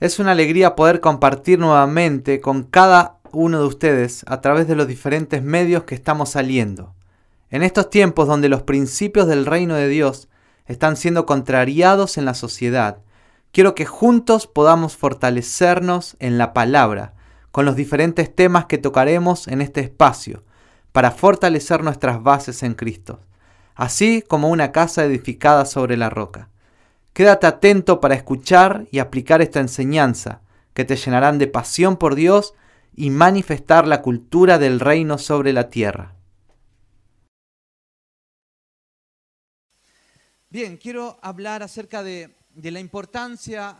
Es una alegría poder compartir nuevamente con cada uno de ustedes a través de los diferentes medios que estamos saliendo. En estos tiempos donde los principios del reino de Dios están siendo contrariados en la sociedad, quiero que juntos podamos fortalecernos en la palabra con los diferentes temas que tocaremos en este espacio para fortalecer nuestras bases en Cristo, así como una casa edificada sobre la roca. Quédate atento para escuchar y aplicar esta enseñanza, que te llenarán de pasión por Dios y manifestar la cultura del reino sobre la tierra. Bien, quiero hablar acerca de, la importancia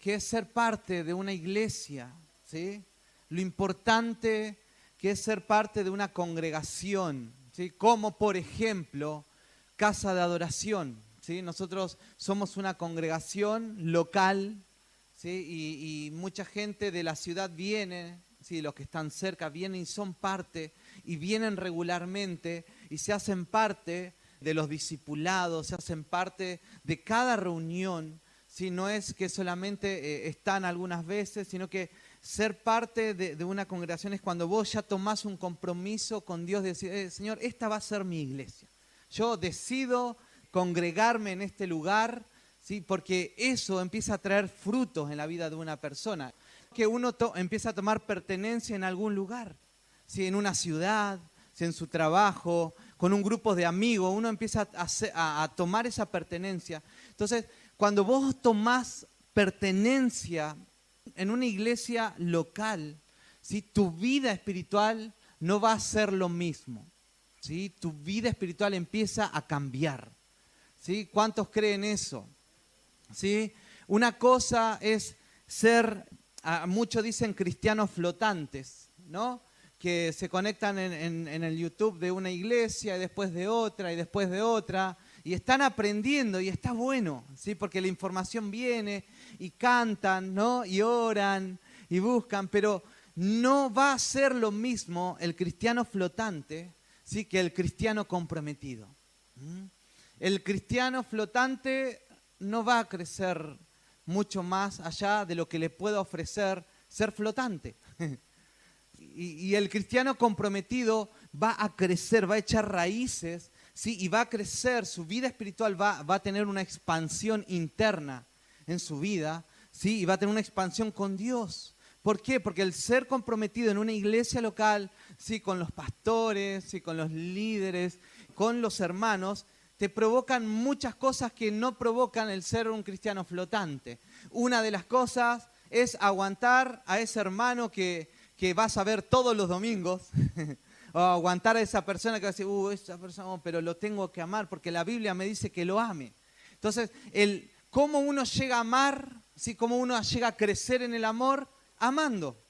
que es ser parte de una iglesia, ¿sí? Lo importante que es ser parte de una congregación, ¿sí? Como por ejemplo, casa de adoración. Nosotros somos una congregación local y, mucha gente de la ciudad viene, ¿sí? los que están cerca vienen y son parte y vienen regularmente y se hacen parte de los discipulados, se hacen parte de cada reunión. si No es que solamente eh, están algunas veces, sino que ser parte de, una congregación es cuando vos ya tomás un compromiso con Dios de decir, eh, Señor, esta va a ser mi iglesia. Yo decido congregarme en este lugar, ¿sí? porque eso empieza a traer frutos en la vida de una persona. Que uno empieza a tomar pertenencia en algún lugar, ¿sí? en una ciudad, ¿sí? en su trabajo, con un grupo de amigos, uno empieza a, tomar esa pertenencia. Entonces, cuando vos tomás pertenencia en una iglesia local, ¿sí? tu vida espiritual no va a ser lo mismo. ¿sí? Tu vida espiritual empieza a cambiar. ¿Cuántos creen eso? ¿Sí? Una cosa es ser, muchos dicen cristianos flotantes, ¿no? Que se conectan en, el YouTube de una iglesia y después de otra y después de otra y están aprendiendo y está bueno, ¿sí? Porque la información viene y cantan, ¿no? Y oran y buscan, pero no va a ser lo mismo el cristiano flotante, ¿sí? Que el cristiano comprometido. El cristiano flotante no va a crecer mucho más allá de lo que le pueda ofrecer ser flotante. y, el cristiano comprometido va a crecer, va a echar raíces, ¿sí? y va a crecer, su vida espiritual va, va, a tener una expansión interna en su vida, ¿sí? y va a tener una expansión con Dios. ¿Por qué? Porque el ser comprometido en una iglesia local, ¿sí? con los pastores, ¿sí? con los líderes, con los hermanos, te provocan muchas cosas que no provocan el ser un cristiano flotante. Una de las cosas es aguantar a ese hermano que, vas a ver todos los domingos, o aguantar a esa persona que va a decir, uh, esa persona, oh, pero lo tengo que amar porque la Biblia me dice que lo ame. Entonces, el cómo uno llega a amar, ¿sí? cómo uno llega a crecer en el amor, amando.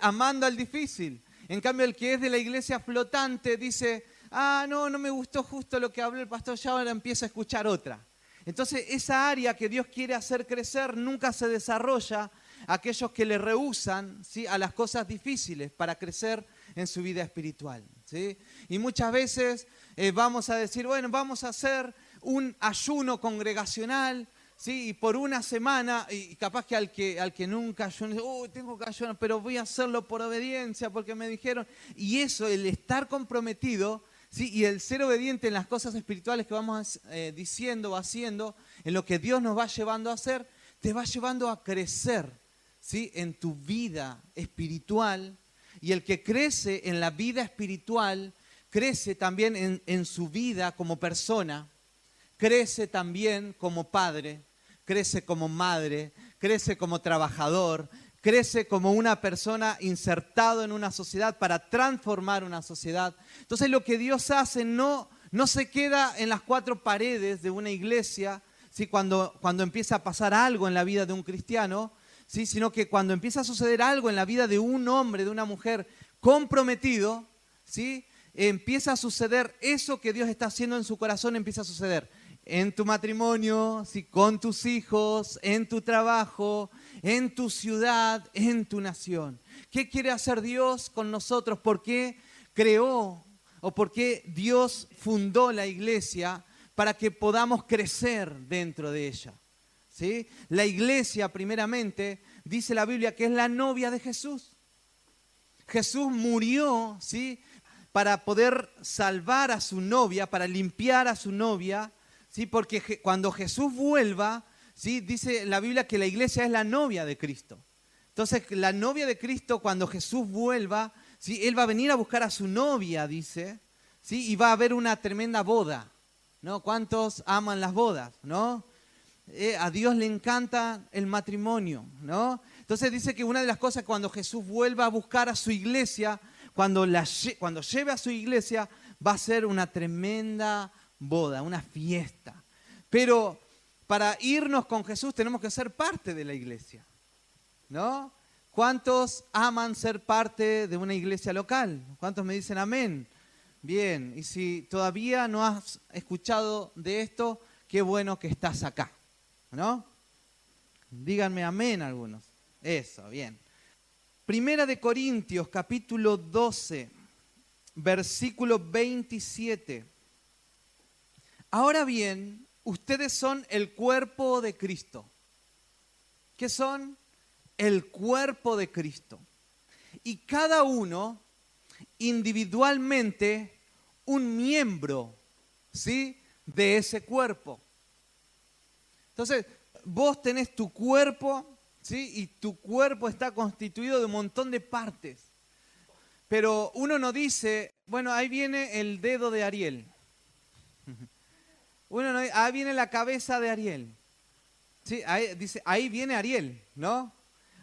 Amando al difícil. En cambio, el que es de la iglesia flotante dice, ah, no, no me gustó justo lo que habló el pastor, ya ahora empiezo a escuchar otra. Entonces, esa área que Dios quiere hacer crecer nunca se desarrolla aquellos que le rehusan ¿sí? a las cosas difíciles para crecer en su vida espiritual. ¿sí? Y muchas veces eh, vamos a decir, bueno, vamos a hacer un ayuno congregacional, ¿sí? y por una semana, y capaz que al que, al que nunca ayuno, oh, tengo que ayunar, pero voy a hacerlo por obediencia porque me dijeron, y eso, el estar comprometido, y el ser obediente en las cosas espirituales que vamos eh, diciendo o haciendo, en lo que Dios nos va llevando a hacer, te va llevando a crecer ¿sí? en tu vida espiritual. Y el que crece en la vida espiritual, crece también en, en su vida como persona, crece también como padre, crece como madre, crece como trabajador, crece como una persona insertado en una sociedad para transformar una sociedad. Entonces lo que Dios hace no, no se queda en las cuatro paredes de una iglesia, ¿sí? cuando, cuando empieza a pasar algo en la vida de un cristiano, ¿sí? sino que cuando empieza a suceder algo en la vida de un hombre, de una mujer comprometido, ¿sí? empieza a suceder eso que Dios está haciendo en su corazón, empieza a suceder en tu matrimonio, ¿sí? con tus hijos, en tu trabajo, en tu ciudad, en tu nación. ¿Qué quiere hacer Dios con nosotros? ¿Por qué creó o por qué Dios fundó la iglesia para que podamos crecer dentro de ella? ¿sí? La iglesia, primeramente, dice la Biblia que es la novia de Jesús. Jesús murió, ¿sí? Para poder salvar a su novia, para limpiar a su novia, ¿sí? Porque cuando Jesús vuelva, ¿sí? Dice la Biblia que la iglesia es la novia de Cristo. Entonces, la novia de Cristo, cuando Jesús vuelva, ¿sí? Él va a venir a buscar a su novia, dice, ¿sí? Y va a haber una tremenda boda, ¿no? ¿Cuántos aman las bodas, no? Eh, a Dios le encanta el matrimonio, ¿no? Entonces dice que una de las cosas cuando Jesús vuelva a buscar a su iglesia, cuando, la, cuando lleve a su iglesia, va a ser una tremenda boda, una fiesta. Pero para irnos con Jesús tenemos que ser parte de la iglesia, ¿no? ¿Cuántos aman ser parte de una iglesia local? ¿Cuántos me dicen amén? Bien, y si todavía no has escuchado de esto, qué bueno que estás acá, ¿no? Díganme amén algunos. Eso, bien. Primera de Corintios, capítulo 12, versículo 27. Ahora bien, ustedes son el cuerpo de Cristo. ¿Qué son? El cuerpo de Cristo. Y cada uno individualmente un miembro, ¿sí? De ese cuerpo. Entonces, vos tenés tu cuerpo y tu cuerpo está constituido de un montón de partes. Pero uno no dice, bueno, ahí viene el dedo de Ariel. Uno no, ahí viene la cabeza de Ariel. ¿Sí? Ahí, dice, ahí viene Ariel, ¿no?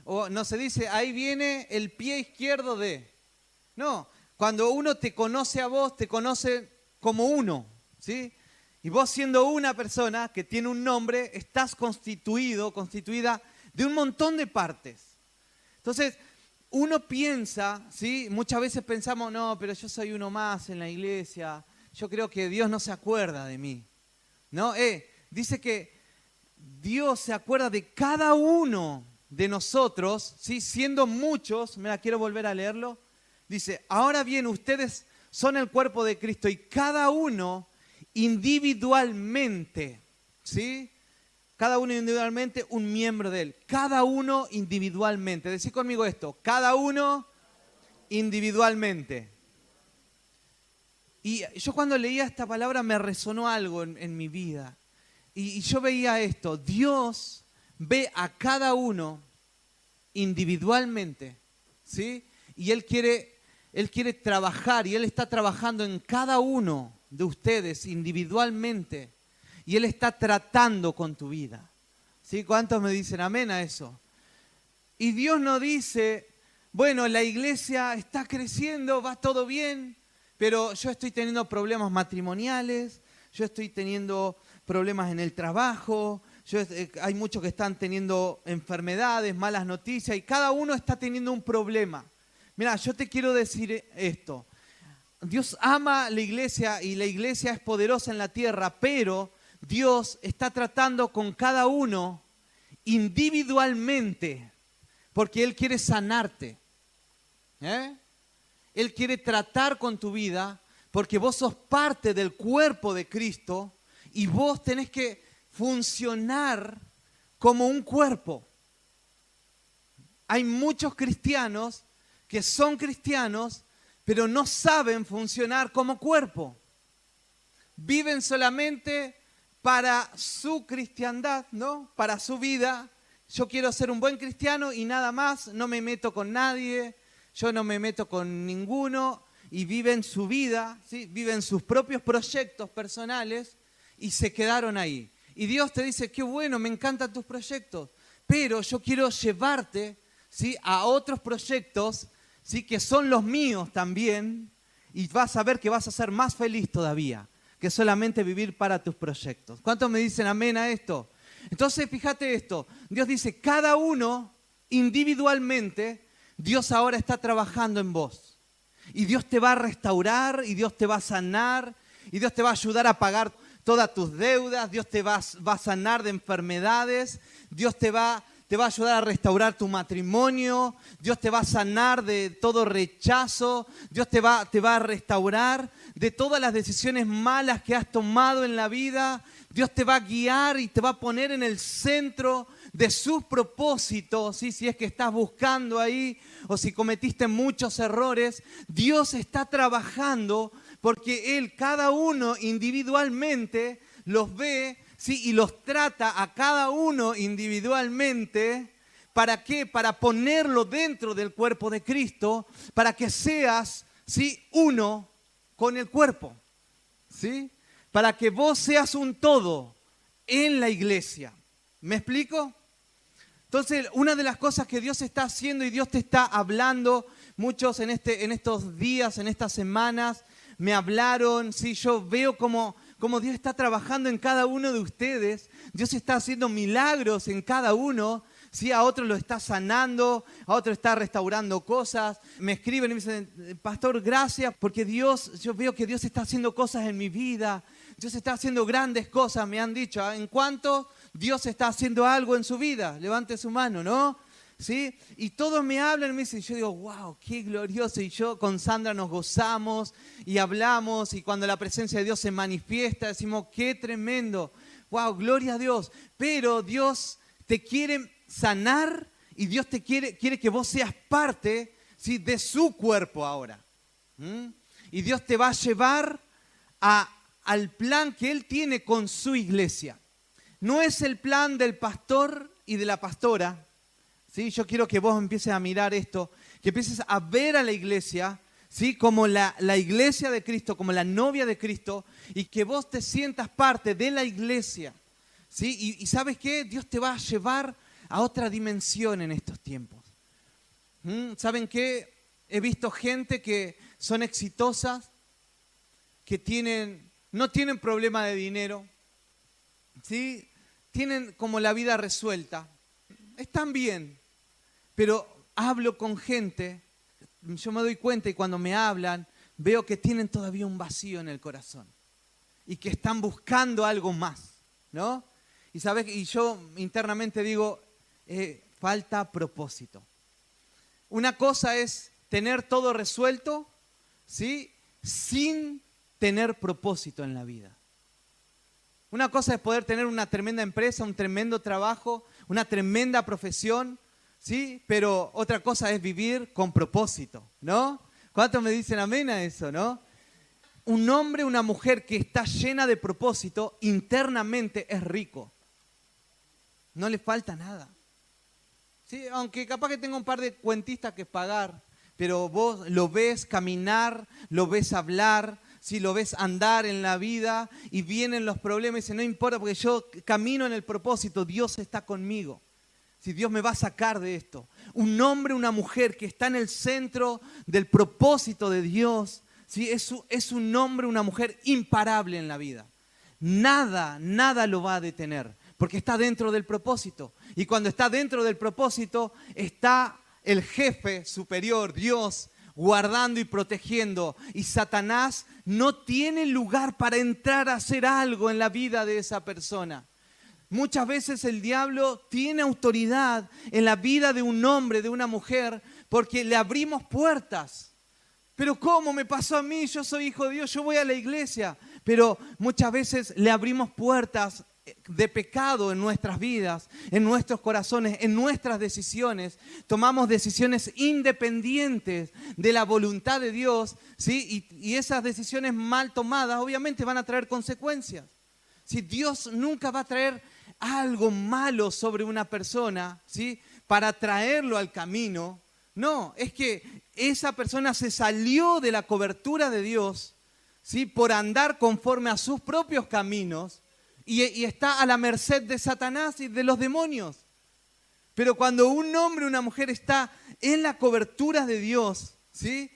O no se dice, ahí viene el pie izquierdo de. No, cuando uno te conoce a vos, te conoce como uno, ¿sí? Y vos siendo una persona que tiene un nombre, estás constituido, constituida de un montón de partes. Entonces, uno piensa, ¿sí? Muchas veces pensamos, no, pero yo soy uno más en la iglesia, yo creo que Dios no se acuerda de mí. ¿No? Eh, dice que Dios se acuerda de cada uno de nosotros, ¿sí? siendo muchos, me la quiero volver a leerlo, dice, ahora bien, ustedes son el cuerpo de Cristo y cada uno individualmente, ¿sí? Cada uno individualmente un miembro de él. Cada uno individualmente. Decir conmigo esto. Cada uno individualmente. Y yo cuando leía esta palabra me resonó algo en, mi vida. Y, yo veía esto. Dios ve a cada uno individualmente. ¿Sí? Y Él quiere, Él quiere trabajar y Él está trabajando en cada uno de ustedes individualmente y Él está tratando con tu vida. ¿Sí? ¿Cuántos me dicen amén a eso? Y Dios no dice, bueno, la iglesia está creciendo, va todo bien, pero yo estoy teniendo problemas matrimoniales, yo estoy teniendo problemas en el trabajo, eh, hay muchos que están teniendo enfermedades, malas noticias, y cada uno está teniendo un problema. Mira, yo te quiero decir esto. Dios ama la iglesia y la iglesia es poderosa en la tierra, pero Dios está tratando con cada uno individualmente, porque Él quiere sanarte. ¿eh? Él quiere tratar con tu vida, porque vos sos parte del cuerpo de Cristo y vos tenés que funcionar como un cuerpo. Hay muchos cristianos que son cristianos, pero no saben funcionar como cuerpo. Viven solamente para su cristiandad, ¿no? Para su vida. Yo quiero ser un buen cristiano y nada más, no me meto con nadie, yo no me meto con ninguno y viven su vida, ¿sí? viven sus propios proyectos personales y se quedaron ahí. Y Dios te dice, qué bueno, me encantan tus proyectos, pero yo quiero llevarte a otros proyectos que son los míos también y vas a ver que vas a ser más feliz todavía que solamente vivir para tus proyectos. ¿Cuántos me dicen amén a esto? Entonces, fíjate esto, Dios dice, cada uno individualmente, Dios ahora está trabajando en vos. Y Dios te va a restaurar, y Dios te va a sanar, y Dios te va a ayudar a pagar todas tus deudas, Dios te va, a sanar de enfermedades, Dios te va te va a ayudar a restaurar tu matrimonio, Dios te va a sanar de todo rechazo, Dios te va, te va a restaurar de todas las decisiones malas que has tomado en la vida, Dios te va a guiar y te va a poner en el centro de sus propósitos, si es que estás buscando ahí o si cometiste muchos errores, Dios está trabajando porque Él, cada uno individualmente, los ve ¿sí? y los trata a cada uno individualmente. ¿Para qué? Para ponerlo dentro del cuerpo de Cristo, para que seas ¿sí? uno con el cuerpo. ¿Sí? Para que vos seas un todo en la iglesia. ¿Me explico? Entonces, una de las cosas que Dios está haciendo y Dios te está hablando, muchos en, este, en estos días, en estas semanas, me hablaron, sí, yo veo como, como Dios está trabajando en cada uno de ustedes, Dios está haciendo milagros en cada uno, ¿sí? a otro lo está sanando, a otro está restaurando cosas. Me escriben y me dicen, pastor, gracias, porque Dios, yo veo que Dios está haciendo cosas en mi vida, Dios está haciendo grandes cosas, me han dicho. ¿En cuanto Dios está haciendo algo en su vida? Levante su mano, ¿no? ¿Sí? Y todos me hablan y me dicen, yo digo, wow, qué glorioso. Y yo con Sandra nos gozamos y hablamos y cuando la presencia de Dios se manifiesta, decimos, qué tremendo. Wow, gloria a Dios. Pero Dios te quiere sanar y Dios te quiere, quiere que vos seas parte ¿sí? de su cuerpo ahora. Y Dios te va a llevar al plan que Él tiene con su iglesia. No es el plan del pastor y de la pastora. ¿sí? Yo quiero que vos empieces a mirar esto, que empieces a ver a la iglesia ¿sí? como la, iglesia de Cristo, como la novia de Cristo, y que vos te sientas parte de la iglesia. ¿sí? Y, sabes qué? Dios te va a llevar a otra dimensión en estos tiempos. ¿Mm? ¿Saben qué? He visto gente que son exitosas, que tienen no tienen problema de dinero, ¿sí? Tienen como la vida resuelta, están bien, pero hablo con gente, yo me doy cuenta y cuando me hablan veo que tienen todavía un vacío en el corazón y que están buscando algo más, ¿no? Y sabes, y yo internamente digo, eh, falta propósito. Una cosa es tener todo resuelto, ¿sí? Sin tener propósito en la vida. Una cosa es poder tener una tremenda empresa, un tremendo trabajo, una tremenda profesión, ¿sí? Pero otra cosa es vivir con propósito, ¿no? ¿Cuántos me dicen amén a eso, no? Un hombre, una mujer que está llena de propósito, internamente es rico. No le falta nada. ¿Sí? Aunque capaz que tenga un par de cuentistas que pagar, pero vos lo ves caminar, lo ves hablar, si lo ves andar en la vida y vienen los problemas y dice, no importa porque yo camino en el propósito, Dios está conmigo. Si Dios me va a sacar de esto. Un hombre, una mujer que está en el centro del propósito de Dios, ¿sí? es, es un hombre, una mujer imparable en la vida. Nada, nada lo va a detener, porque está dentro del propósito. Y cuando está dentro del propósito, está el jefe superior, Dios, guardando y protegiendo. Y Satanás no tiene lugar para entrar a hacer algo en la vida de esa persona. Muchas veces el diablo tiene autoridad en la vida de un hombre, de una mujer, porque le abrimos puertas. Pero ¿cómo me pasó a mí? Yo soy hijo de Dios, yo voy a la iglesia. Pero muchas veces le abrimos puertas de pecado en nuestras vidas, en nuestros corazones, en nuestras decisiones. Tomamos decisiones independientes de la voluntad de Dios, ¿sí? Y, esas decisiones mal tomadas obviamente van a traer consecuencias. Si Dios nunca va a traer algo malo sobre una persona, ¿sí? Para traerlo al camino. No, es que esa persona se salió de la cobertura de Dios, ¿sí? Por andar conforme a sus propios caminos y, está a la merced de Satanás y de los demonios. Pero cuando un hombre una mujer está en la cobertura de Dios, ¿sí?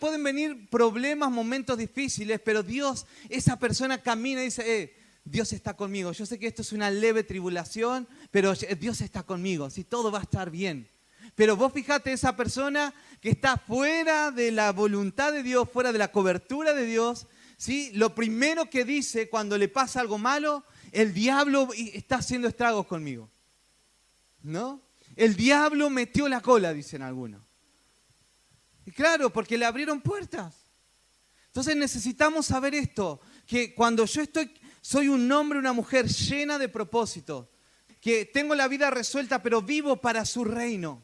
pueden venir problemas, momentos difíciles, pero Dios, esa persona camina y dice, eh, Dios está conmigo. Yo sé que esto es una leve tribulación, pero Dios está conmigo, ¿sí? todo va a estar bien. Pero vos fijate esa persona que está fuera de la voluntad de Dios, fuera de la cobertura de Dios, ¿sí? Lo primero que dice cuando le pasa algo malo, el diablo está haciendo estragos conmigo. ¿No? El diablo metió la cola, dicen algunos. Y claro, porque le abrieron puertas. Entonces necesitamos saber esto, que cuando yo estoy Soy un hombre, una mujer llena de propósito, que tengo la vida resuelta, pero vivo para su reino.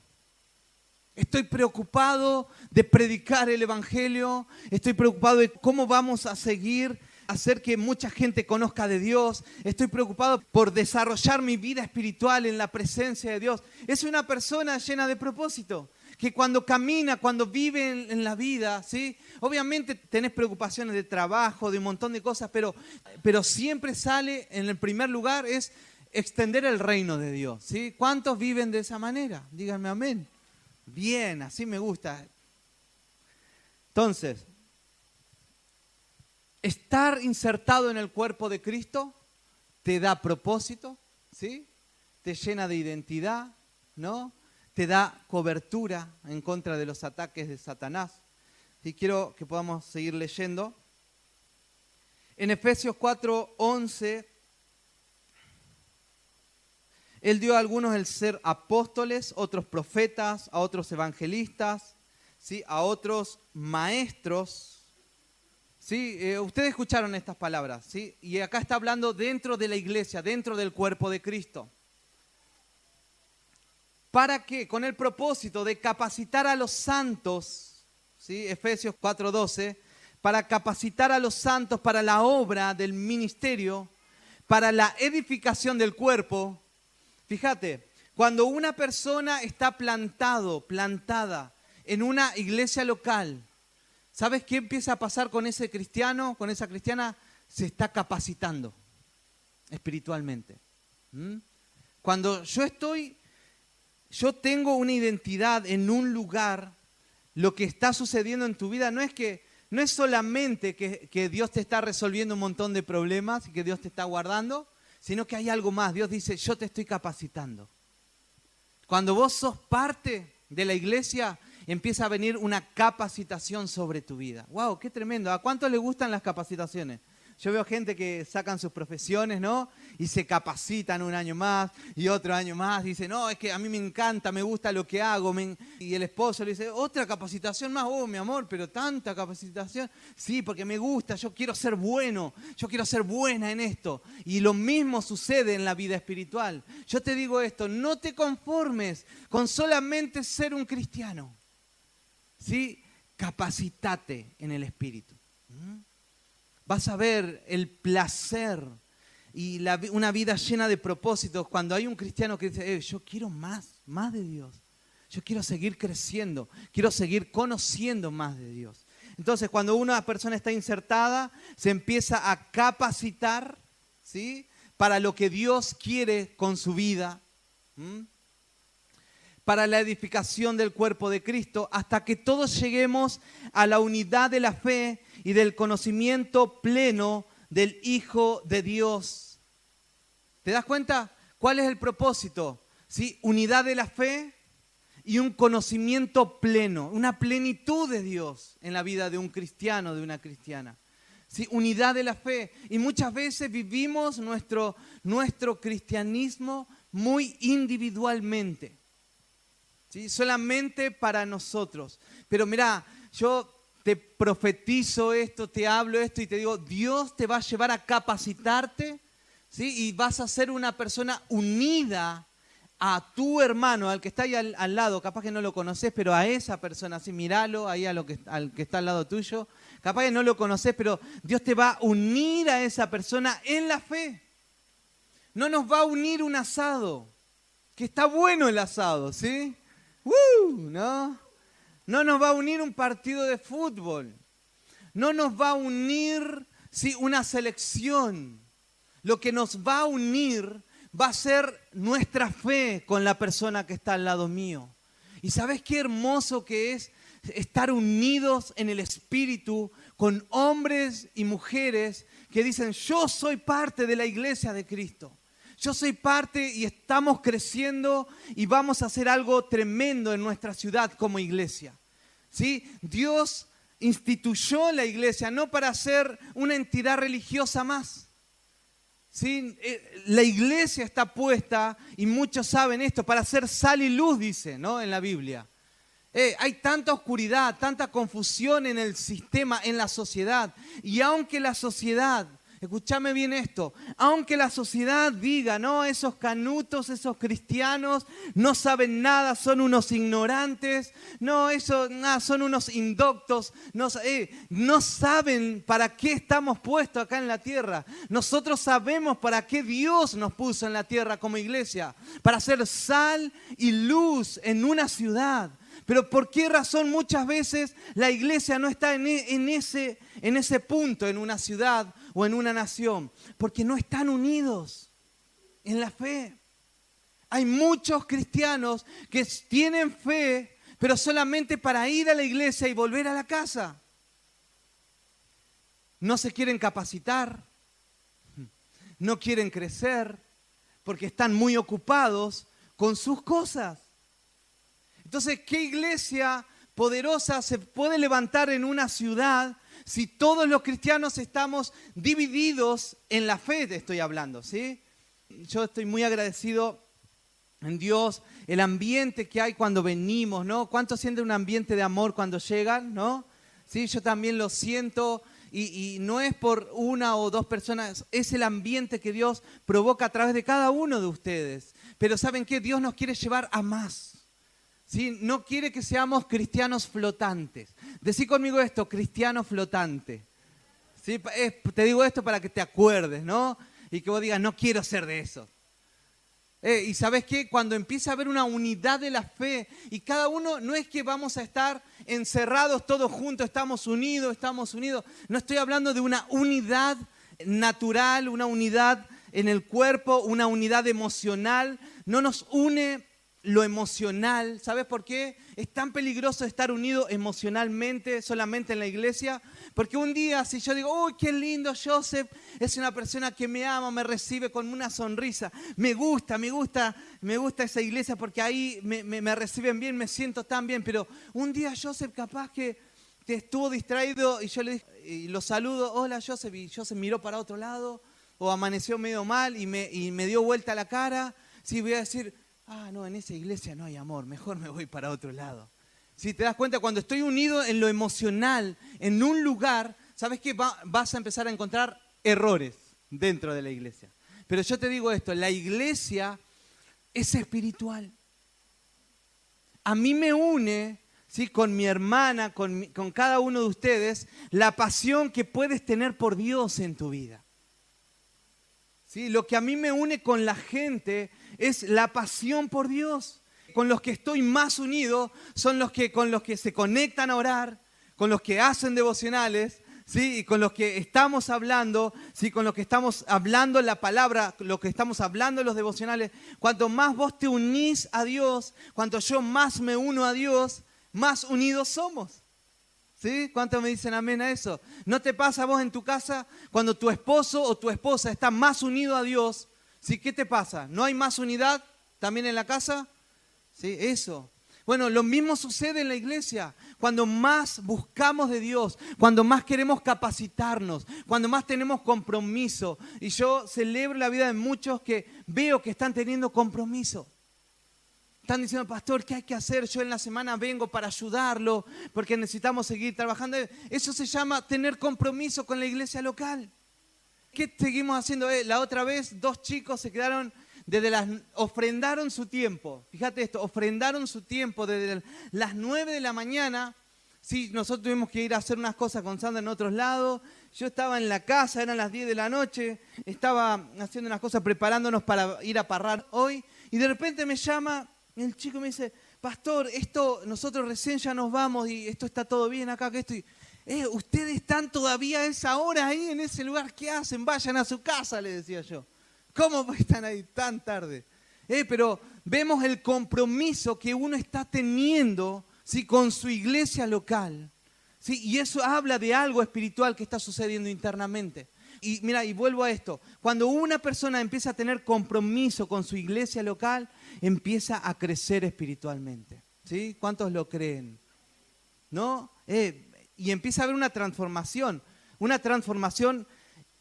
Estoy preocupado de predicar el Evangelio, estoy preocupado de cómo vamos a seguir, hacer que mucha gente conozca de Dios, estoy preocupado por desarrollar mi vida espiritual en la presencia de Dios. Es una persona llena de propósito que cuando camina, cuando vive en, la vida, ¿sí? Obviamente tenés preocupaciones de trabajo, de un montón de cosas, pero, pero siempre sale en el primer lugar es extender el reino de Dios, ¿sí? ¿Cuántos viven de esa manera? Díganme amén. Bien, así me gusta. Entonces, estar insertado en el cuerpo de Cristo te da propósito, ¿sí? Te llena de identidad, ¿no? Te da cobertura en contra de los ataques de Satanás. Y quiero que podamos seguir leyendo. En Efesios 4, 11 él dio a algunos el ser apóstoles, otros profetas, a otros evangelistas, ¿sí? a otros maestros. ¿sí? Eh, ustedes escucharon estas palabras, ¿sí? y acá está hablando dentro de la iglesia, dentro del cuerpo de Cristo. ¿Para qué? Con el propósito de capacitar a los santos, ¿sí? Efesios 4:12, para capacitar a los santos para la obra del ministerio, para la edificación del cuerpo Fíjate, cuando una persona está plantado, plantada en una iglesia local, ¿sabes qué empieza a pasar con ese cristiano, con esa cristiana? Se está capacitando espiritualmente. ¿Mm? Cuando yo estoy, yo tengo una identidad en un lugar, lo que está sucediendo en tu vida no es que no es solamente que, que Dios te está resolviendo un montón de problemas y que Dios te está guardando, sino que hay algo más. Dios dice, yo te estoy capacitando. Cuando vos sos parte de la iglesia, empieza a venir una capacitación sobre tu vida. ¡Wow! ¡Qué tremendo! ¿A cuántos le gustan las capacitaciones? Yo veo gente que sacan sus profesiones, ¿no? Y se capacitan un año más y otro año más. Dice, no, es que a mí me encanta, me gusta lo que hago. Y el esposo le dice, otra capacitación más, oh, mi amor, pero tanta capacitación. Sí, porque me gusta, yo quiero ser bueno, yo quiero ser buena en esto. Y lo mismo sucede en la vida espiritual. Yo te digo esto, no te conformes con solamente ser un cristiano. ¿Sí? Capacitate en el espíritu. ¿Mm? Vas a ver el placer y una vida llena de propósitos cuando hay un cristiano que dice, eh, yo quiero más, más de Dios. Yo quiero seguir creciendo, quiero seguir conociendo más de Dios. Entonces, cuando una persona está insertada, se empieza a capacitar, ¿sí? Para lo que Dios quiere con su vida, para la edificación del cuerpo de Cristo, hasta que todos lleguemos a la unidad de la fe y del conocimiento pleno del Hijo de Dios. ¿Te das cuenta? ¿Cuál es el propósito? ¿Sí? Unidad de la fe y un conocimiento pleno, una plenitud de Dios en la vida de un cristiano, de una cristiana. ¿Sí? Unidad de la fe. Y muchas veces vivimos nuestro, nuestro cristianismo muy individualmente. ¿Sí? Solamente para nosotros. Pero mira, yo te profetizo esto, te hablo esto y te digo, Dios te va a llevar a capacitarte, ¿sí? Y vas a ser una persona unida a tu hermano, al que está ahí al, lado, capaz que no lo conoces, pero a esa persona, así míralo ahí a lo que, al que está al lado tuyo, capaz que no lo conoces, pero Dios te va a unir a esa persona en la fe. No nos va a unir un asado, que está bueno el asado, ¿sí? ¿No? No nos va a unir un partido de fútbol. No nos va a unir ¿sí? una selección. Lo que nos va a unir va a ser nuestra fe con la persona que está al lado mío. ¿Y sabes qué hermoso que es estar unidos en el Espíritu con hombres y mujeres que dicen, yo soy parte de la iglesia de Cristo? Yo soy parte y estamos creciendo y vamos a hacer algo tremendo en nuestra ciudad como iglesia. ¿Sí? Dios instituyó la iglesia no para ser una entidad religiosa más. ¿Sí? Eh, la iglesia está puesta, y muchos saben esto, para ser sal y luz, dice ¿no? en la Biblia. Eh, hay tanta oscuridad, tanta confusión en el sistema, en la sociedad. Y aunque la sociedad Escúchame bien esto. Aunque la sociedad diga, no, esos canutos, esos cristianos no saben nada, son unos ignorantes, no, esos son unos indoctos, no, eh, no saben para qué estamos puestos acá en la tierra. Nosotros sabemos para qué Dios nos puso en la tierra como iglesia, para ser sal y luz en una ciudad. Pero ¿por qué razón muchas veces la iglesia no está en, e, ese, en ese punto en una ciudad o en una nación? Porque no están unidos en la fe. Hay muchos cristianos que tienen fe, pero solamente para ir a la iglesia y volver a la casa. No se quieren capacitar, no quieren crecer, porque están muy ocupados con sus cosas. Entonces, ¿qué iglesia poderosa se puede levantar en una ciudad si todos los cristianos estamos divididos en la fe? Estoy hablando, ¿sí? Yo estoy muy agradecido en Dios, el ambiente que hay cuando venimos, ¿no? ¿Cuánto sienten un ambiente de amor cuando llegan, ¿no? Sí, yo también lo siento y, y, no es por una o dos personas, es el ambiente que Dios provoca a través de cada uno de ustedes. Pero ¿saben qué? Dios nos quiere llevar a más. No quiere que seamos cristianos flotantes. Decí conmigo esto, cristiano flotante. ¿Sí? te digo esto para que te acuerdes, ¿no? Y que vos digas, no quiero ser de eso. Eh, y sabes qué, cuando empieza a haber una unidad de la fe y cada uno, no es que vamos a estar encerrados todos juntos, estamos unidos, estamos unidos. No estoy hablando de una unidad natural, una unidad en el cuerpo, una unidad emocional. No nos une lo emocional. ¿Sabes por qué? Es tan peligroso estar unido emocionalmente solamente en la iglesia. Porque un día si yo digo, uy, qué lindo Joseph, es una persona que me ama, me recibe con una sonrisa. Me gusta, me gusta, me gusta esa iglesia porque ahí me, reciben bien, me siento tan bien. Pero un día Joseph capaz que, que estuvo distraído y yo le dije, y lo saludo, hola Joseph, y Joseph miró para otro lado o amaneció medio mal y me, y me dio vuelta la cara. Sí, voy a decir, ah, no, en esa iglesia no hay amor, mejor me voy para otro lado. Si te das cuenta, cuando estoy unido en lo emocional, en un lugar, ¿sabes qué? vas a empezar a encontrar errores dentro de la iglesia. Pero yo te digo esto, la iglesia es espiritual. A mí me une, ¿sí? con mi hermana, con, con cada uno de ustedes, la pasión que puedes tener por Dios en tu vida. Lo que a mí me une con la gente es la pasión por Dios. Con los que estoy más unido son los que con los que se conectan a orar, con los que hacen devocionales, ¿sí? Y con los que estamos hablando, ¿sí? Con los que estamos hablando la palabra, lo que estamos hablando los devocionales. Cuanto más vos te unís a Dios, cuanto yo más me uno a Dios, más unidos somos. ¿Cuántos me dicen amén a eso? ¿No te pasa a vos en tu casa cuando tu esposo o tu esposa está más unido a Dios ¿Sí? ¿Qué te pasa? ¿No hay más unidad también en la casa? Sí, eso. Bueno, lo mismo sucede en la iglesia. Cuando más buscamos de Dios, cuando más queremos capacitarnos, cuando más tenemos compromiso. Y yo celebro la vida de muchos que veo que están teniendo compromiso. Están diciendo, pastor, ¿qué hay que hacer? Yo en la semana vengo para ayudarlo porque necesitamos seguir trabajando. Eso se llama tener compromiso con la iglesia local. ¿Qué seguimos haciendo? Eh, la otra vez dos chicos se quedaron desde las ofrendaron su tiempo. Fíjate esto, ofrendaron su tiempo desde las 9 de la mañana. Sí, nosotros tuvimos que ir a hacer unas cosas con Sandra en otros lados. Yo estaba en la casa, eran las 10 de la noche, estaba haciendo unas cosas preparándonos para ir a parrar hoy y de repente me llama el chico me dice, "Pastor, esto nosotros recién ya nos vamos y esto está todo bien acá, que estoy eh, ustedes están todavía a esa hora ahí en ese lugar, ¿qué hacen? Vayan a su casa, le decía yo. ¿Cómo están ahí tan tarde? Eh, pero vemos el compromiso que uno está teniendo ¿sí? con su iglesia local. ¿sí? Y eso habla de algo espiritual que está sucediendo internamente. Y mira, y vuelvo a esto. Cuando una persona empieza a tener compromiso con su iglesia local, empieza a crecer espiritualmente. ¿Sí? ¿Cuántos lo creen? ¿No? Eh, y empieza a haber una transformación, una transformación.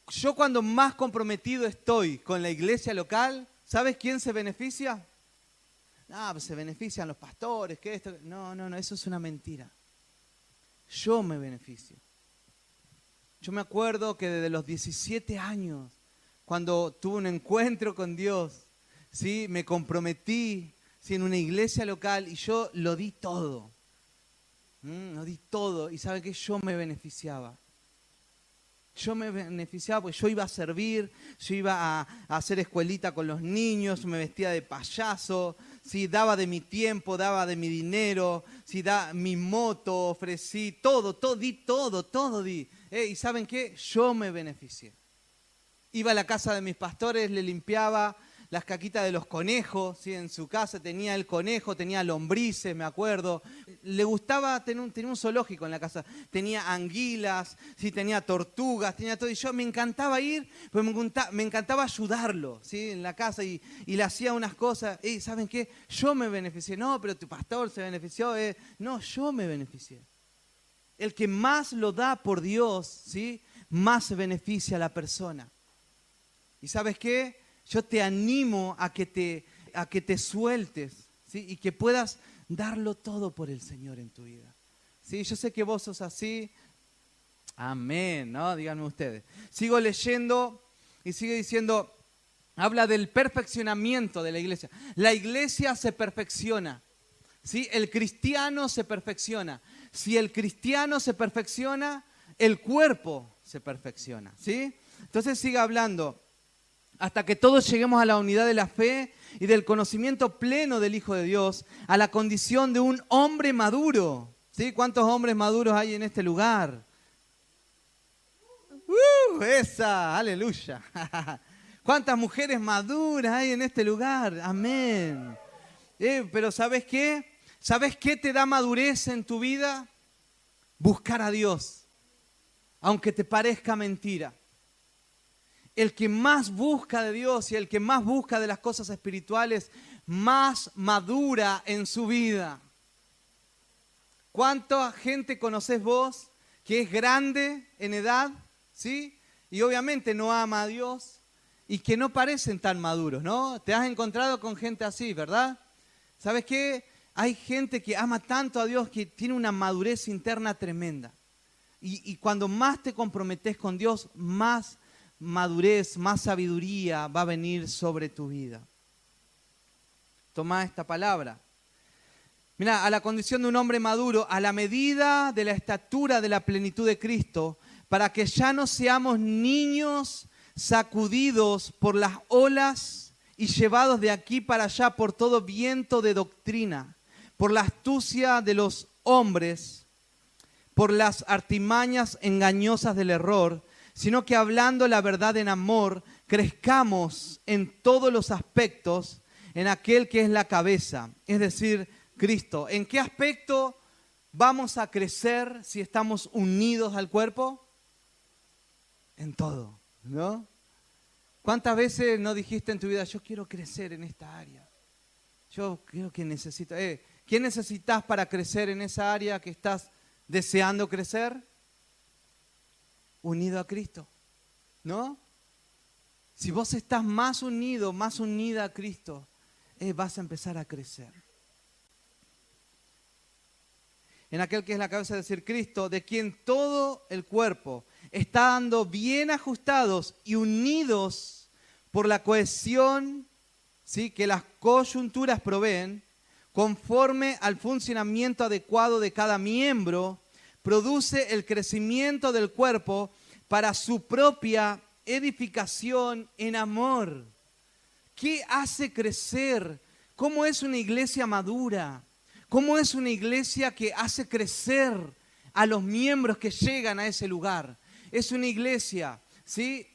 Yo cuando más comprometido estoy con la iglesia local, ¿sabes quién se beneficia? Ah, pues se benefician los pastores, que esto. No, no, no, eso es una mentira. Yo me beneficio. Yo me acuerdo que desde los 17 años, cuando tuve un encuentro con Dios, ¿sí? me comprometí en una iglesia local y yo lo di todo. ¿Mm? Lo di todo y sabe que yo me beneficiaba. Yo me beneficiaba porque yo iba a servir, yo iba a, hacer escuelita con los niños, me vestía de payaso, ¿sí? daba de mi tiempo, daba de mi dinero, ¿sí? da mi moto, ofrecí todo, todo, di todo, todo di. ¿Y saben qué? Yo me beneficié. Iba a la casa de mis pastores, le limpiaba las caquitas de los conejos, ¿sí? en su casa tenía el conejo, tenía lombrices, me acuerdo. Le gustaba tener un, un zoológico en la casa, tenía anguilas, ¿sí? tenía tortugas, tenía todo. Y yo me encantaba ir, pues me encantaba, ayudarlo ¿sí? en la casa y, le hacía unas cosas. Y ¿saben qué? Yo me beneficié. No, pero tu pastor se benefició. Eh. No, yo me beneficié. El que más lo da por Dios, ¿sí? más beneficia a la persona. ¿Y sabes qué? Yo te animo a que te, a que te sueltes ¿sí? y que puedas darlo todo por el Señor en tu vida. ¿Sí? Yo sé que vos sos así. Amén, ¿no? Díganme ustedes. Sigo leyendo y sigue diciendo, habla del perfeccionamiento de la iglesia. La iglesia se perfecciona. ¿sí? El cristiano se perfecciona. Si el cristiano se perfecciona, el cuerpo se perfecciona. ¿sí? Entonces sigue hablando hasta que todos lleguemos a la unidad de la fe y del conocimiento pleno del Hijo de Dios, a la condición de un hombre maduro. ¿Sí? ¿Cuántos hombres maduros hay en este lugar? ¡Uh! Esa, aleluya. ¿Cuántas mujeres maduras hay en este lugar? Amén. Eh, pero ¿sabes qué? ¿Sabes qué te da madurez en tu vida? Buscar a Dios, aunque te parezca mentira el que más busca de Dios y el que más busca de las cosas espirituales, más madura en su vida. ¿Cuánta gente conoces vos que es grande en edad, sí? Y obviamente no ama a Dios y que no parecen tan maduros, ¿no? Te has encontrado con gente así, ¿verdad? ¿Sabes qué? Hay gente que ama tanto a Dios que tiene una madurez interna tremenda. Y, y cuando más te comprometes con Dios, más madurez, más sabiduría va a venir sobre tu vida. Toma esta palabra. Mira, a la condición de un hombre maduro, a la medida de la estatura de la plenitud de Cristo, para que ya no seamos niños sacudidos por las olas y llevados de aquí para allá por todo viento de doctrina, por la astucia de los hombres, por las artimañas engañosas del error, sino que hablando la verdad en amor, crezcamos en todos los aspectos en aquel que es la cabeza, es decir, Cristo. ¿En qué aspecto vamos a crecer si estamos unidos al cuerpo? En todo, ¿no? ¿Cuántas veces no dijiste en tu vida, yo quiero crecer en esta área? Yo creo que necesito... Eh, ¿Qué necesitas para crecer en esa área que estás deseando crecer? Unido a Cristo. ¿No? Si vos estás más unido, más unida a Cristo, eh, vas a empezar a crecer. En aquel que es la cabeza de decir Cristo, de quien todo el cuerpo está dando bien ajustados y unidos por la cohesión ¿sí? que las coyunturas proveen, conforme al funcionamiento adecuado de cada miembro, produce el crecimiento del cuerpo para su propia edificación en amor. ¿Qué hace crecer? ¿Cómo es una iglesia madura? ¿Cómo es una iglesia que hace crecer a los miembros que llegan a ese lugar? Es una iglesia, ¿sí?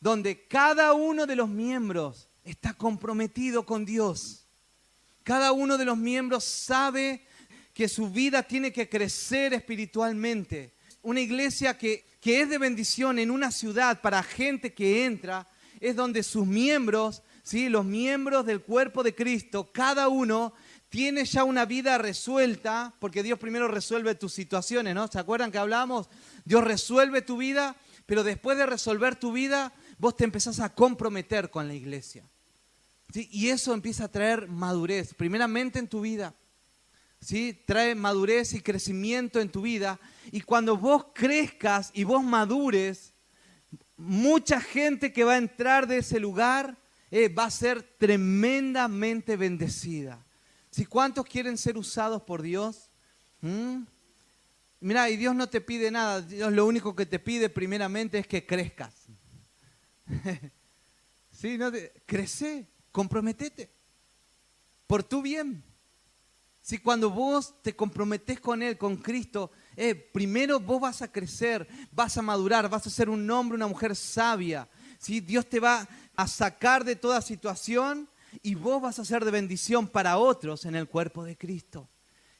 Donde cada uno de los miembros está comprometido con Dios. Cada uno de los miembros sabe que su vida tiene que crecer espiritualmente. Una iglesia que, es de bendición en una ciudad para gente que entra, es donde sus miembros, ¿sí? los miembros del cuerpo de Cristo, cada uno tiene ya una vida resuelta, porque Dios primero resuelve tus situaciones, ¿no? ¿Se acuerdan que hablamos? Dios resuelve tu vida, pero después de resolver tu vida, vos te empezás a comprometer con la iglesia. Y eso empieza a traer madurez, primeramente en tu vida. ¿Sí? trae madurez y crecimiento en tu vida. Y cuando vos crezcas y vos madures, mucha gente que va a entrar de ese lugar eh, va a ser tremendamente bendecida. Si ¿Cuántos quieren ser usados por Dios? ¿Mm? Mira, y Dios no te pide nada. Dios lo único que te pide primeramente es que crezcas. sí, no crece, comprometete por tu bien. Si cuando vos te comprometes con Él, con Cristo, eh, primero vos vas a crecer, vas a madurar, vas a ser un hombre, una mujer sabia. ¿sí? Dios te va a sacar de toda situación y vos vas a ser de bendición para otros en el cuerpo de Cristo.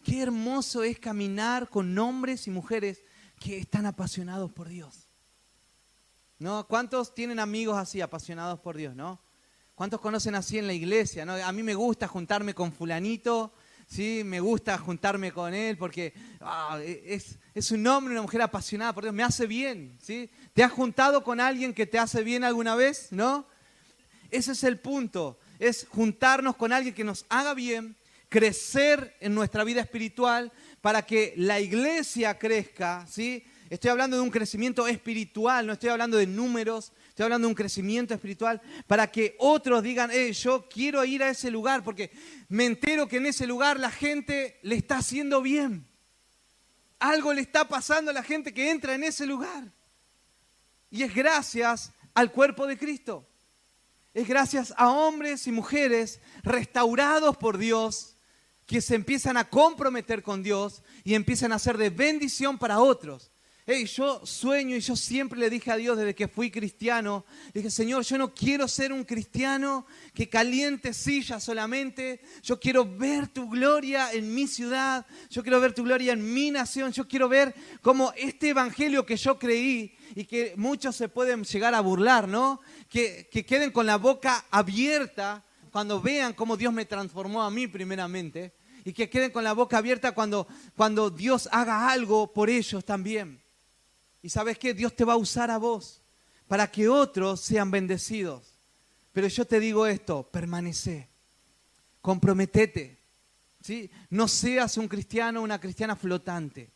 Qué hermoso es caminar con hombres y mujeres que están apasionados por Dios. ¿No? ¿Cuántos tienen amigos así, apasionados por Dios, no? ¿Cuántos conocen así en la iglesia? ¿no? A mí me gusta juntarme con fulanito, ¿sí? Me gusta juntarme con él porque ah, es, es, un hombre, una mujer apasionada por Dios, me hace bien, ¿sí? ¿Te has juntado con alguien que te hace bien alguna vez? ¿No? Ese es el punto, es juntarnos con alguien que nos haga bien, crecer en nuestra vida espiritual para que la iglesia crezca, ¿sí? Estoy hablando de un crecimiento espiritual, no estoy hablando de números, estoy hablando de un crecimiento espiritual para que otros digan, eh, yo quiero ir a ese lugar porque me entero que en ese lugar la gente le está haciendo bien. Algo le está pasando a la gente que entra en ese lugar. Y es gracias al cuerpo de Cristo. Es gracias a hombres y mujeres restaurados por Dios que se empiezan a comprometer con Dios y empiezan a ser de bendición para otros. Hey, yo sueño y yo siempre le dije a Dios desde que fui cristiano, dije, Señor, yo no quiero ser un cristiano que caliente sillas solamente, yo quiero ver tu gloria en mi ciudad, yo quiero ver tu gloria en mi nación, yo quiero ver cómo este evangelio que yo creí y que muchos se pueden llegar a burlar, ¿no? Que, que queden con la boca abierta cuando vean cómo Dios me transformó a mí primeramente y que queden con la boca abierta cuando, cuando Dios haga algo por ellos también. Y sabes qué, Dios te va a usar a vos para que otros sean bendecidos. Pero yo te digo esto, permanece, comprometete. ¿sí? No seas un cristiano o una cristiana flotante.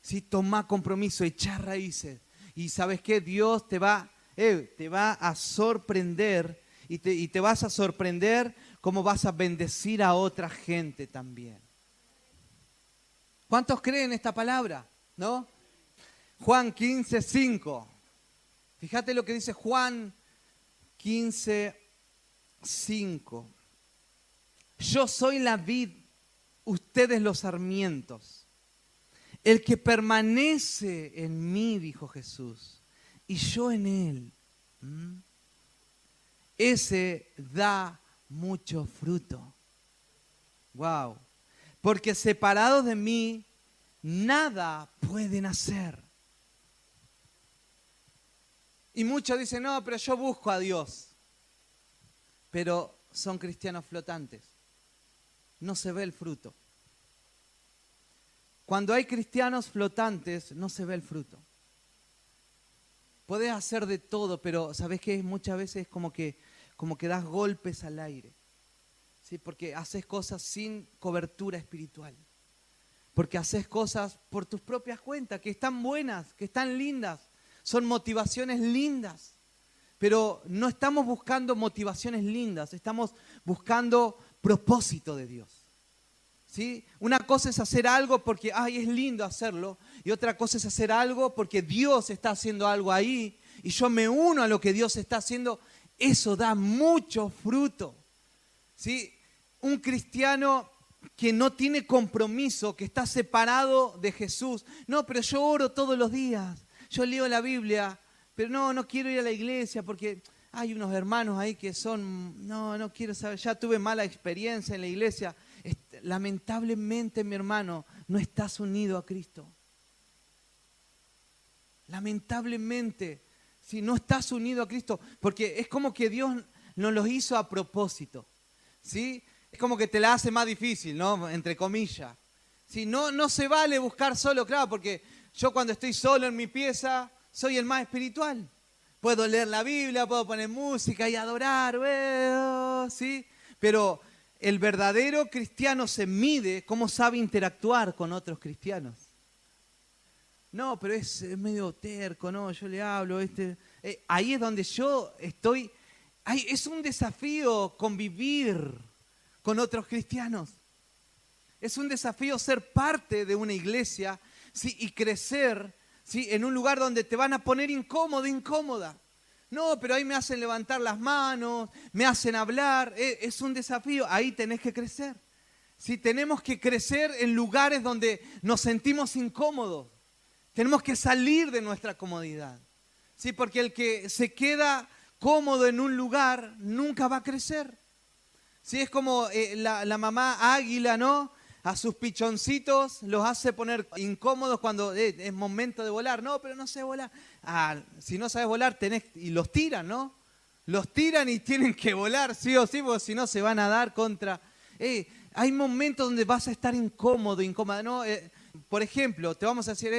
¿sí? Toma compromiso, echa raíces. Y sabes qué, Dios te va, eh, te va a sorprender y te, y te vas a sorprender cómo vas a bendecir a otra gente también. ¿Cuántos creen esta palabra? ¿No? Juan 15, 5. Fíjate lo que dice Juan 15, 5. Yo soy la vid, ustedes los sarmientos. El que permanece en mí, dijo Jesús, y yo en él, ese da mucho fruto. Wow. Porque separados de mí, nada pueden hacer. Y muchos dicen, no, pero yo busco a Dios. Pero son cristianos flotantes. No se ve el fruto. Cuando hay cristianos flotantes, no se ve el fruto. Puedes hacer de todo, pero ¿sabes qué? Muchas veces es como que como que das golpes al aire. ¿sí? Porque haces cosas sin cobertura espiritual. Porque haces cosas por tus propias cuentas, que están buenas, que están lindas. Son motivaciones lindas. Pero no estamos buscando motivaciones lindas, estamos buscando propósito de Dios. ¿Sí? Una cosa es hacer algo porque, ay, es lindo hacerlo, y otra cosa es hacer algo porque Dios está haciendo algo ahí, y yo me uno a lo que Dios está haciendo eso da mucho fruto. ¿Sí? Un cristiano que no tiene compromiso, que está separado de Jesús. No, pero yo oro todos los días. Yo leo la Biblia, pero no, no quiero ir a la iglesia porque hay unos hermanos ahí que son, no, no quiero saber, ya tuve mala experiencia en la iglesia. Lamentablemente, mi hermano, no estás unido a Cristo. Lamentablemente, si no estás unido a Cristo, porque es como que Dios nos los hizo a propósito, ¿sí? Es como que te la hace más difícil, ¿no? Entre comillas. Si no, no se vale buscar solo, claro, porque yo cuando estoy solo en mi pieza, soy el más espiritual. Puedo leer la Biblia, puedo poner música y adorar, ¿sí? Pero el verdadero cristiano se mide cómo sabe interactuar con otros cristianos. No, pero es, medio terco, no, yo le hablo, este, eh, ahí es donde yo estoy, es un desafío convivir con otros cristianos. Es un desafío ser parte de una iglesia ¿sí? y crecer ¿sí? en un lugar donde te van a poner incómodo, incómoda. No, pero ahí me hacen levantar las manos, me hacen hablar. Eh, es un desafío, ahí tenés que crecer. Si tenemos que crecer en lugares donde nos sentimos incómodos. Tenemos que salir de nuestra comodidad. Sí, porque el que se queda cómodo en un lugar nunca va a crecer. Sí, es como eh, la, mamá águila, ¿no? A sus pichoncitos los hace poner incómodos cuando eh, es momento de volar. No, pero no sé volar. Ah, si no sabes volar, tenés, y los tiran, ¿no? Los tiran y tienen que volar, sí o sí, porque si no se van a dar contra. Eh, hay momentos donde vas a estar incómodo, incómoda, ¿no? por ejemplo, te vamos a decir,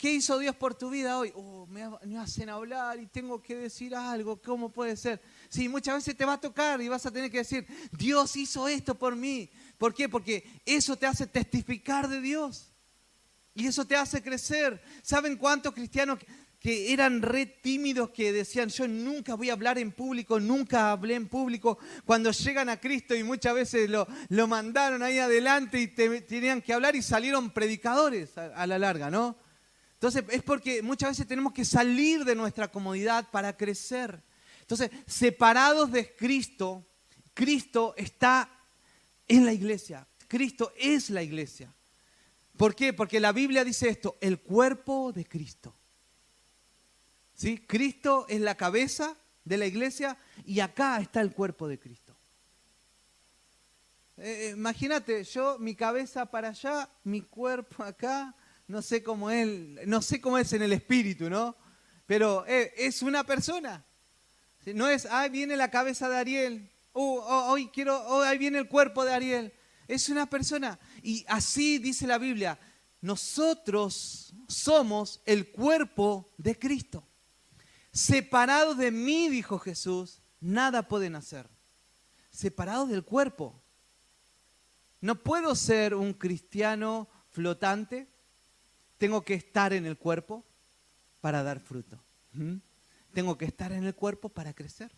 ¿Qué hizo Dios por tu vida hoy? Oh, me, hacen hablar y tengo que decir algo. ¿Cómo puede ser? Sí, muchas veces te va a tocar y vas a tener que decir, Dios hizo esto por mí. ¿Por qué? Porque eso te hace testificar de Dios. Y eso te hace crecer. ¿Saben cuántos cristianos que eran re tímidos, que decían, yo nunca voy a hablar en público, nunca hablé en público, cuando llegan a Cristo y muchas veces lo, lo mandaron ahí adelante y tenían que hablar y salieron predicadores a la larga, ¿no? Entonces es porque muchas veces tenemos que salir de nuestra comodidad para crecer. Entonces, separados de Cristo, Cristo está en la iglesia. Cristo es la iglesia. ¿Por qué? Porque la Biblia dice esto, el cuerpo de Cristo. ¿Sí? Cristo es la cabeza de la iglesia y acá está el cuerpo de Cristo. Eh, eh, imagínate, yo mi cabeza para allá, mi cuerpo acá, no sé cómo él, no sé cómo es en el espíritu, ¿no? Pero eh, es una persona. No es, ahí viene la cabeza de Ariel, uh, oh, hoy quiero, oh, ahí viene el cuerpo de Ariel. Es una persona. Y así dice la Biblia, nosotros somos el cuerpo de Cristo. Separados de mí, dijo Jesús, nada pueden hacer. Separados del cuerpo. No puedo ser un cristiano flotante, tengo que estar en el cuerpo para dar fruto. ¿Mm? Tengo que estar en el cuerpo para crecer.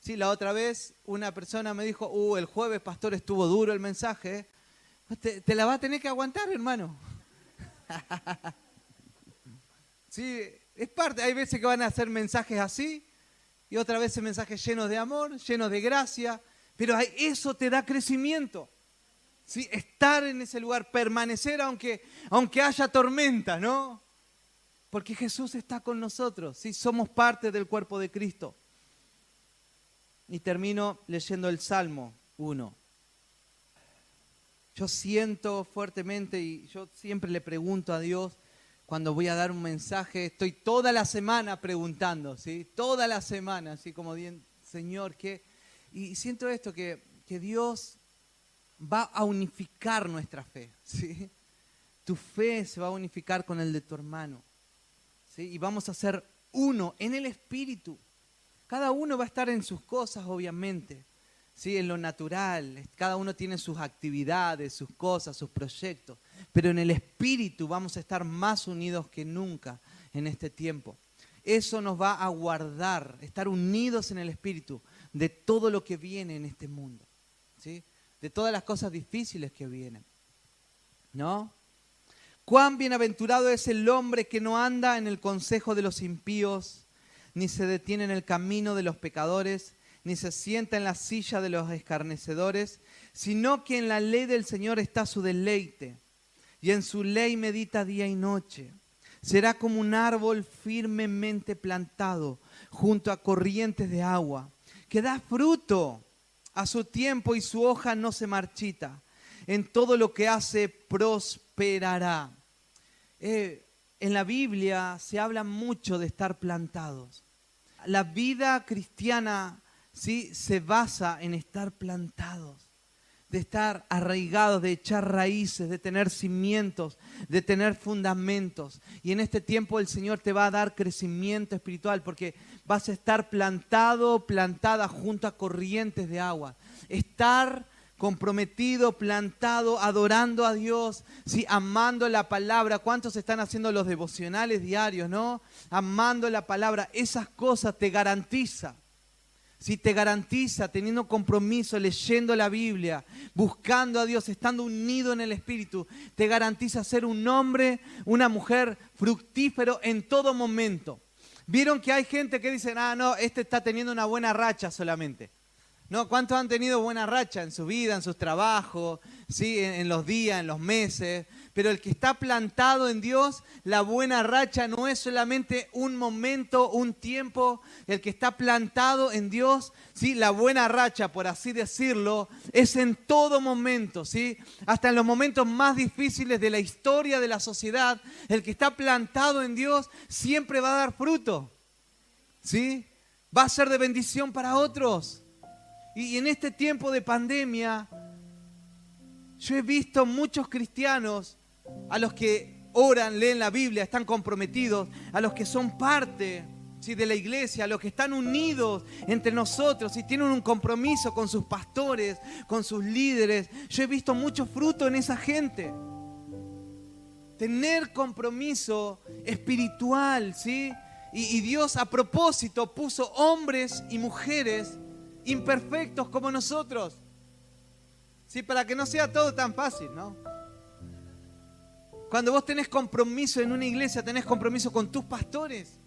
Sí, la otra vez una persona me dijo, uh, el jueves, pastor, estuvo duro el mensaje. Te, la va a tener que aguantar, hermano. sí, es parte. Hay veces que van a hacer mensajes así y otras veces mensajes llenos de amor, llenos de gracia. Pero eso te da crecimiento. ¿sí? estar en ese lugar, permanecer aunque, aunque haya tormenta, ¿no? Porque Jesús está con nosotros, ¿sí? somos parte del cuerpo de Cristo. Y termino leyendo el Salmo 1. Yo siento fuertemente y yo siempre le pregunto a Dios cuando voy a dar un mensaje, estoy toda la semana preguntando, ¿sí? Toda la semana, así como, Señor, ¿qué? Y siento esto, que, que Dios va a unificar nuestra fe. ¿sí? Tu fe se va a unificar con el de tu hermano. ¿sí? Y vamos a ser uno en el espíritu. Cada uno va a estar en sus cosas, obviamente. ¿sí? En lo natural. Cada uno tiene sus actividades, sus cosas, sus proyectos. Pero en el espíritu vamos a estar más unidos que nunca en este tiempo. Eso nos va a guardar, estar unidos en el espíritu de todo lo que viene en este mundo. ¿sí? de todas las cosas difíciles que vienen. ¿No? Cuán bienaventurado es el hombre que no anda en el consejo de los impíos, ni se detiene en el camino de los pecadores, ni se sienta en la silla de los escarnecedores, sino que en la ley del Señor está su deleite, y en su ley medita día y noche. Será como un árbol firmemente plantado junto a corrientes de agua, que da fruto a su tiempo y su hoja no se marchita. En todo lo que hace prosperará. Eh, en la Biblia se habla mucho de estar plantados. La vida cristiana ¿sí? se basa en estar plantados de estar arraigados, de echar raíces, de tener cimientos, de tener fundamentos. Y en este tiempo el Señor te va a dar crecimiento espiritual porque vas a estar plantado, plantada junto a corrientes de agua. Estar comprometido, plantado, adorando a Dios, ¿sí? amando la palabra. ¿Cuántos están haciendo los devocionales diarios, no? Amando la palabra. Esas cosas te garantiza. Si te garantiza teniendo compromiso, leyendo la Biblia, buscando a Dios, estando unido en el Espíritu, te garantiza ser un hombre, una mujer fructífero en todo momento. Vieron que hay gente que dice, ah, no, este está teniendo una buena racha solamente. No, ¿cuántos han tenido buena racha en su vida, en sus trabajos, ¿sí? en, los días, en los meses? Pero el que está plantado en Dios, la buena racha no es solamente un momento, un tiempo. El que está plantado en Dios, ¿sí? la buena racha, por así decirlo, es en todo momento. ¿sí? Hasta en los momentos más difíciles de la historia de la sociedad, el que está plantado en Dios siempre va a dar fruto. ¿sí? Va a ser de bendición para otros. Y en este tiempo de pandemia, yo he visto muchos cristianos a los que oran, leen la Biblia, están comprometidos, a los que son parte ¿sí? de la iglesia, a los que están unidos entre nosotros y tienen un compromiso con sus pastores, con sus líderes. Yo he visto mucho fruto en esa gente. Tener compromiso espiritual, ¿sí? Y, y Dios a propósito puso hombres y mujeres imperfectos como nosotros. Sí, para que no sea todo tan fácil, ¿no? Cuando vos tenés compromiso en una iglesia, tenés compromiso con tus pastores.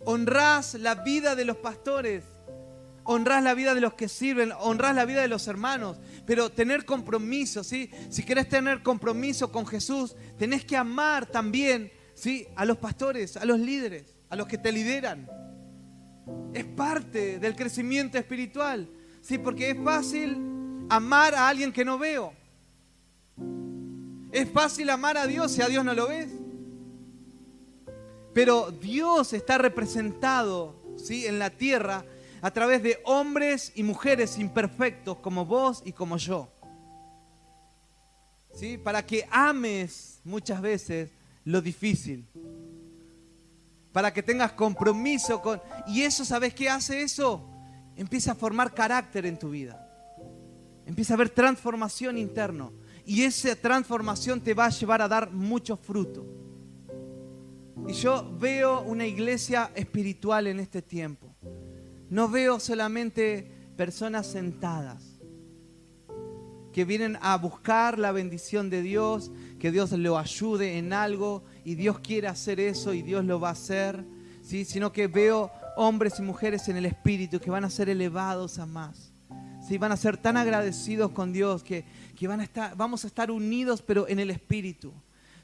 Honrás la vida de los pastores. Honrás la vida de los que sirven, honrás la vida de los hermanos, pero tener compromiso, ¿sí? Si querés tener compromiso con Jesús, tenés que amar también, ¿sí? A los pastores, a los líderes, a los que te lideran. Es parte del crecimiento espiritual. Sí, porque es fácil amar a alguien que no veo. Es fácil amar a Dios si a Dios no lo ves. Pero Dios está representado ¿sí? en la tierra a través de hombres y mujeres imperfectos como vos y como yo. ¿Sí? Para que ames muchas veces lo difícil para que tengas compromiso con... Y eso, ¿sabes qué hace eso? Empieza a formar carácter en tu vida. Empieza a haber transformación interna. Y esa transformación te va a llevar a dar mucho fruto. Y yo veo una iglesia espiritual en este tiempo. No veo solamente personas sentadas que vienen a buscar la bendición de Dios, que Dios lo ayude en algo y Dios quiere hacer eso y Dios lo va a hacer, ¿sí? sino que veo hombres y mujeres en el Espíritu que van a ser elevados a más. ¿sí? Van a ser tan agradecidos con Dios que, que van a estar, vamos a estar unidos pero en el Espíritu.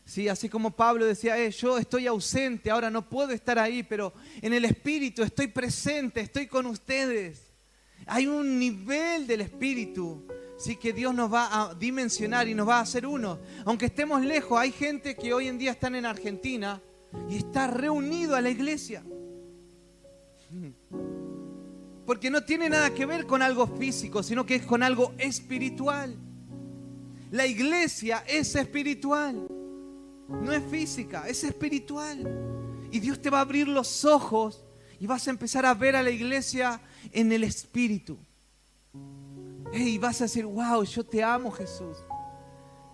¿Sí? Así como Pablo decía, eh, yo estoy ausente, ahora no puedo estar ahí, pero en el Espíritu estoy presente, estoy con ustedes. Hay un nivel del Espíritu sí que Dios nos va a dimensionar y nos va a hacer uno. Aunque estemos lejos, hay gente que hoy en día están en Argentina y está reunido a la iglesia. Porque no tiene nada que ver con algo físico, sino que es con algo espiritual. La iglesia es espiritual. No es física, es espiritual. Y Dios te va a abrir los ojos y vas a empezar a ver a la iglesia en el espíritu. Y vas a decir, wow, yo te amo Jesús.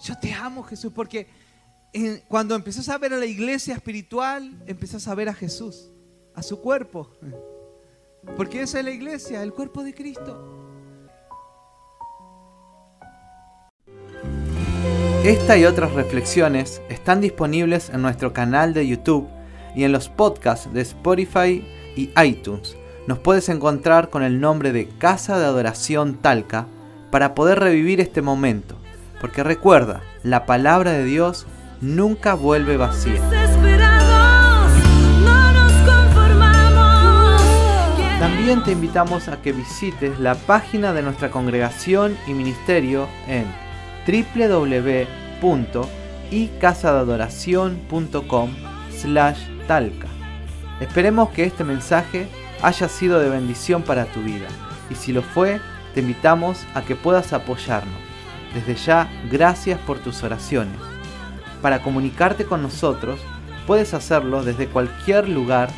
Yo te amo Jesús, porque cuando empezás a ver a la iglesia espiritual, empezás a ver a Jesús, a su cuerpo. Porque esa es la iglesia, el cuerpo de Cristo. Esta y otras reflexiones están disponibles en nuestro canal de YouTube y en los podcasts de Spotify y iTunes nos puedes encontrar con el nombre de Casa de Adoración Talca para poder revivir este momento. Porque recuerda, la palabra de Dios nunca vuelve vacía. También te invitamos a que visites la página de nuestra congregación y ministerio en www.icasadeadoración.com slash talca. Esperemos que este mensaje haya sido de bendición para tu vida. Y si lo fue, te invitamos a que puedas apoyarnos. Desde ya, gracias por tus oraciones. Para comunicarte con nosotros, puedes hacerlo desde cualquier lugar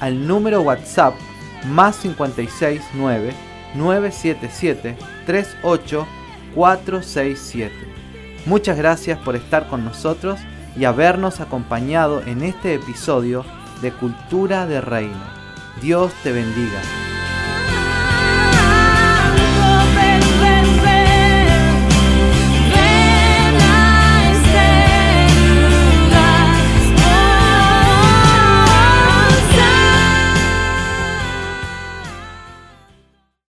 al número WhatsApp más 569 977-38-467. Muchas gracias por estar con nosotros y habernos acompañado en este episodio de Cultura de Reino. Dios te bendiga.